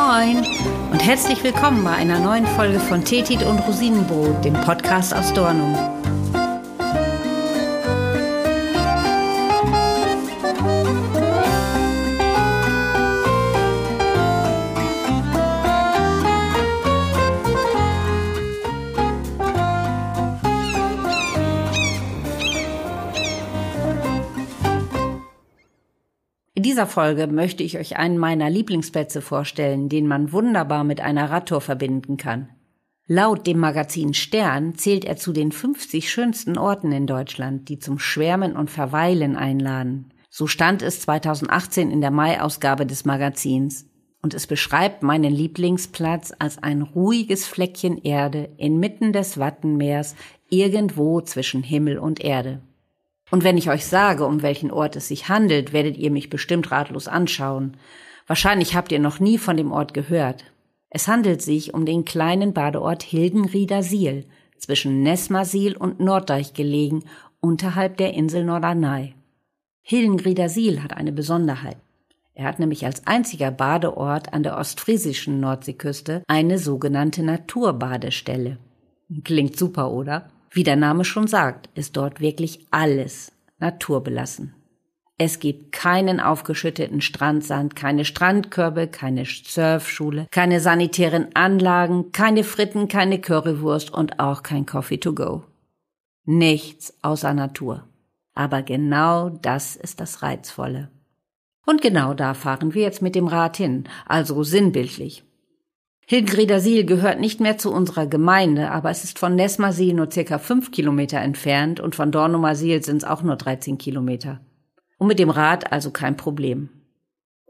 Moin und herzlich willkommen bei einer neuen Folge von Tetit und Rosinenbrot, dem Podcast aus Dornum. In dieser Folge möchte ich euch einen meiner Lieblingsplätze vorstellen, den man wunderbar mit einer Radtour verbinden kann. Laut dem Magazin Stern zählt er zu den 50 schönsten Orten in Deutschland, die zum Schwärmen und Verweilen einladen. So stand es 2018 in der Mai-Ausgabe des Magazins. Und es beschreibt meinen Lieblingsplatz als ein ruhiges Fleckchen Erde inmitten des Wattenmeers irgendwo zwischen Himmel und Erde. Und wenn ich euch sage, um welchen Ort es sich handelt, werdet ihr mich bestimmt ratlos anschauen. Wahrscheinlich habt ihr noch nie von dem Ort gehört. Es handelt sich um den kleinen Badeort Hilgenriedersiel, zwischen Nesmasil und Norddeich gelegen, unterhalb der Insel Norderney. Hilgenriedersiel hat eine Besonderheit. Er hat nämlich als einziger Badeort an der ostfriesischen Nordseeküste eine sogenannte Naturbadestelle. Klingt super, oder? Wie der Name schon sagt, ist dort wirklich alles naturbelassen. Es gibt keinen aufgeschütteten Strandsand, keine Strandkörbe, keine Surfschule, keine sanitären Anlagen, keine Fritten, keine Currywurst und auch kein Coffee to go. Nichts außer Natur. Aber genau das ist das Reizvolle. Und genau da fahren wir jetzt mit dem Rad hin, also sinnbildlich. Hilgenriedersiel gehört nicht mehr zu unserer Gemeinde, aber es ist von Nesmasil nur circa fünf Kilometer entfernt und von Dornumersiel sind es auch nur 13 Kilometer. Und mit dem Rad also kein Problem.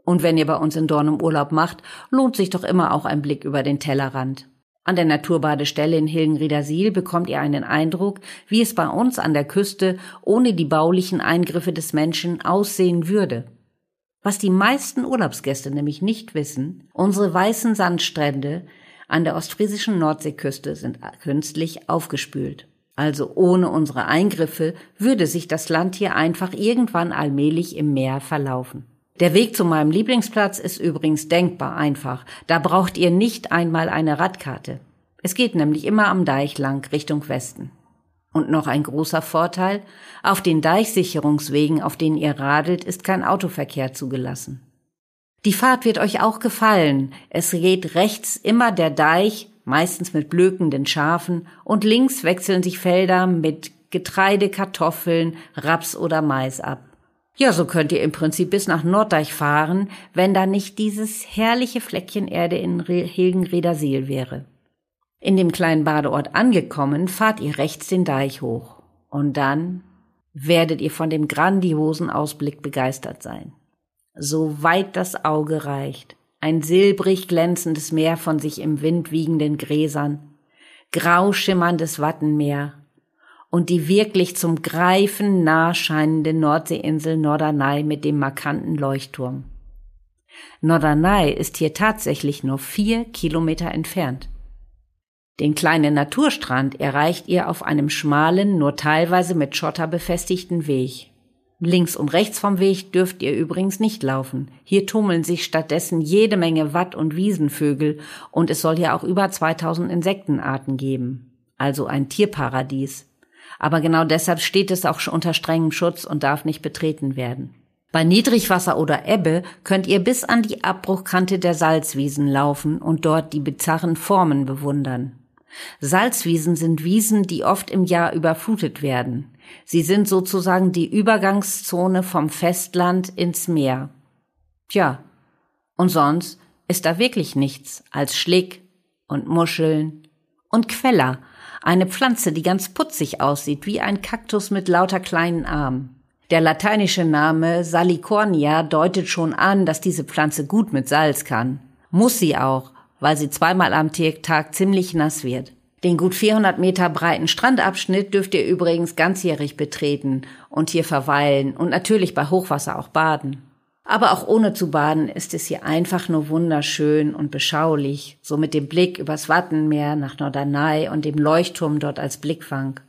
Und wenn ihr bei uns in Dornum Urlaub macht, lohnt sich doch immer auch ein Blick über den Tellerrand. An der Naturbadestelle in Hilgenriedersiel bekommt ihr einen Eindruck, wie es bei uns an der Küste ohne die baulichen Eingriffe des Menschen aussehen würde. Was die meisten Urlaubsgäste nämlich nicht wissen, unsere weißen Sandstrände an der ostfriesischen Nordseeküste sind künstlich aufgespült. Also ohne unsere Eingriffe würde sich das Land hier einfach irgendwann allmählich im Meer verlaufen. Der Weg zu meinem Lieblingsplatz ist übrigens denkbar einfach. Da braucht ihr nicht einmal eine Radkarte. Es geht nämlich immer am Deich lang Richtung Westen. Und noch ein großer Vorteil, auf den Deichsicherungswegen, auf denen ihr radelt, ist kein Autoverkehr zugelassen. Die Fahrt wird euch auch gefallen. Es geht rechts immer der Deich, meistens mit blökenden Schafen, und links wechseln sich Felder mit Getreide, Kartoffeln, Raps oder Mais ab. Ja, so könnt ihr im Prinzip bis nach Norddeich fahren, wenn da nicht dieses herrliche Fleckchen Erde in Hilgenriederseel wäre. In dem kleinen Badeort angekommen, fahrt ihr rechts den Deich hoch. Und dann werdet ihr von dem grandiosen Ausblick begeistert sein. So weit das Auge reicht, ein silbrig glänzendes Meer von sich im Wind wiegenden Gräsern, grau schimmerndes Wattenmeer und die wirklich zum Greifen nah scheinende Nordseeinsel Norderney mit dem markanten Leuchtturm. Norderney ist hier tatsächlich nur vier Kilometer entfernt. Den kleinen Naturstrand erreicht ihr auf einem schmalen, nur teilweise mit Schotter befestigten Weg. Links und rechts vom Weg dürft ihr übrigens nicht laufen. Hier tummeln sich stattdessen jede Menge Watt- und Wiesenvögel und es soll ja auch über 2000 Insektenarten geben. Also ein Tierparadies. Aber genau deshalb steht es auch unter strengem Schutz und darf nicht betreten werden. Bei Niedrigwasser oder Ebbe könnt ihr bis an die Abbruchkante der Salzwiesen laufen und dort die bizarren Formen bewundern. Salzwiesen sind Wiesen, die oft im Jahr überflutet werden. Sie sind sozusagen die Übergangszone vom Festland ins Meer. Tja, und sonst ist da wirklich nichts als Schlick und Muscheln und Queller, eine Pflanze, die ganz putzig aussieht, wie ein Kaktus mit lauter kleinen Armen. Der lateinische Name Salicornia deutet schon an, dass diese Pflanze gut mit Salz kann. Muss sie auch, weil sie zweimal am Tag ziemlich nass wird. Den gut 400 Meter breiten Strandabschnitt dürft ihr übrigens ganzjährig betreten und hier verweilen und natürlich bei Hochwasser auch baden. Aber auch ohne zu baden ist es hier einfach nur wunderschön und beschaulich, so mit dem Blick übers Wattenmeer nach Norderney und dem Leuchtturm dort als Blickfang.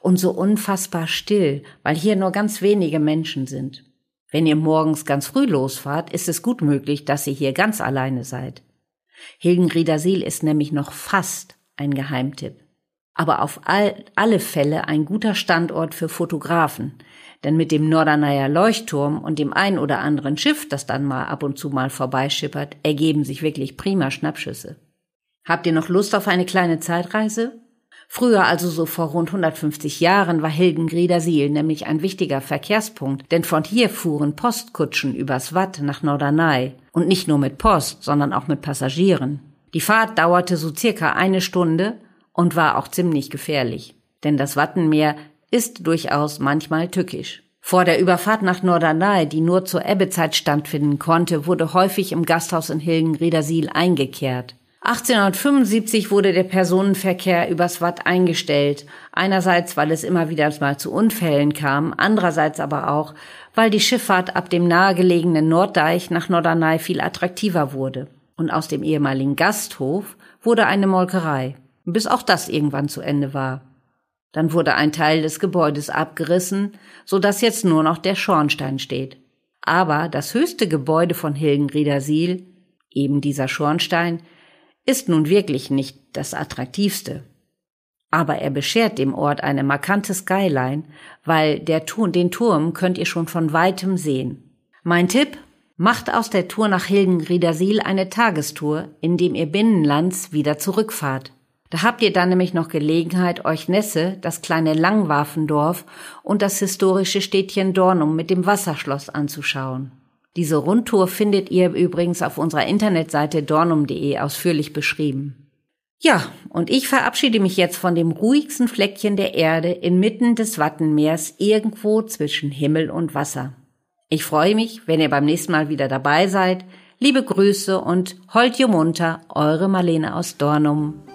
Und so unfassbar still, weil hier nur ganz wenige Menschen sind. Wenn ihr morgens ganz früh losfahrt, ist es gut möglich, dass ihr hier ganz alleine seid. Hilgenriedersiel ist nämlich noch fast ein Geheimtipp. Aber auf all, alle Fälle ein guter Standort für Fotografen, denn mit dem Norderneyer Leuchtturm und dem ein oder anderen Schiff, das dann mal ab und zu mal vorbeischippert, ergeben sich wirklich prima Schnappschüsse. Habt ihr noch Lust auf eine kleine Zeitreise? Früher, also so vor rund 150 Jahren, war Hilgenriedersiel nämlich ein wichtiger Verkehrspunkt, denn von hier fuhren Postkutschen übers Watt nach Norderney. Und nicht nur mit Post, sondern auch mit Passagieren. Die Fahrt dauerte so circa eine Stunde und war auch ziemlich gefährlich. Denn das Wattenmeer ist durchaus manchmal tückisch. Vor der Überfahrt nach Norderney, die nur zur Ebbezeit stattfinden konnte, wurde häufig im Gasthaus in Hilgenriedersiel eingekehrt. 1875 wurde der Personenverkehr übers Watt eingestellt. Einerseits, weil es immer wieder mal zu Unfällen kam, andererseits aber auch, weil die Schifffahrt ab dem nahegelegenen Norddeich nach Norderney viel attraktiver wurde. Und aus dem ehemaligen Gasthof wurde eine Molkerei, bis auch das irgendwann zu Ende war. Dann wurde ein Teil des Gebäudes abgerissen, so dass jetzt nur noch der Schornstein steht. Aber das höchste Gebäude von Hilgenriedersiel, eben dieser Schornstein, ist nun wirklich nicht das attraktivste. Aber er beschert dem Ort eine markante Skyline, weil der Turm, den Turm könnt ihr schon von weitem sehen. Mein Tipp? Macht aus der Tour nach Hilgenriedersiel eine Tagestour, indem ihr binnenlands wieder zurückfahrt. Da habt ihr dann nämlich noch Gelegenheit, euch Nesse, das kleine Langwarfendorf und das historische Städtchen Dornum mit dem Wasserschloss anzuschauen. Diese Rundtour findet ihr übrigens auf unserer Internetseite dornum.de ausführlich beschrieben. Ja, und ich verabschiede mich jetzt von dem ruhigsten Fleckchen der Erde inmitten des Wattenmeers irgendwo zwischen Himmel und Wasser. Ich freue mich, wenn ihr beim nächsten Mal wieder dabei seid. Liebe Grüße und holt ihr munter, eure Marlene aus Dornum.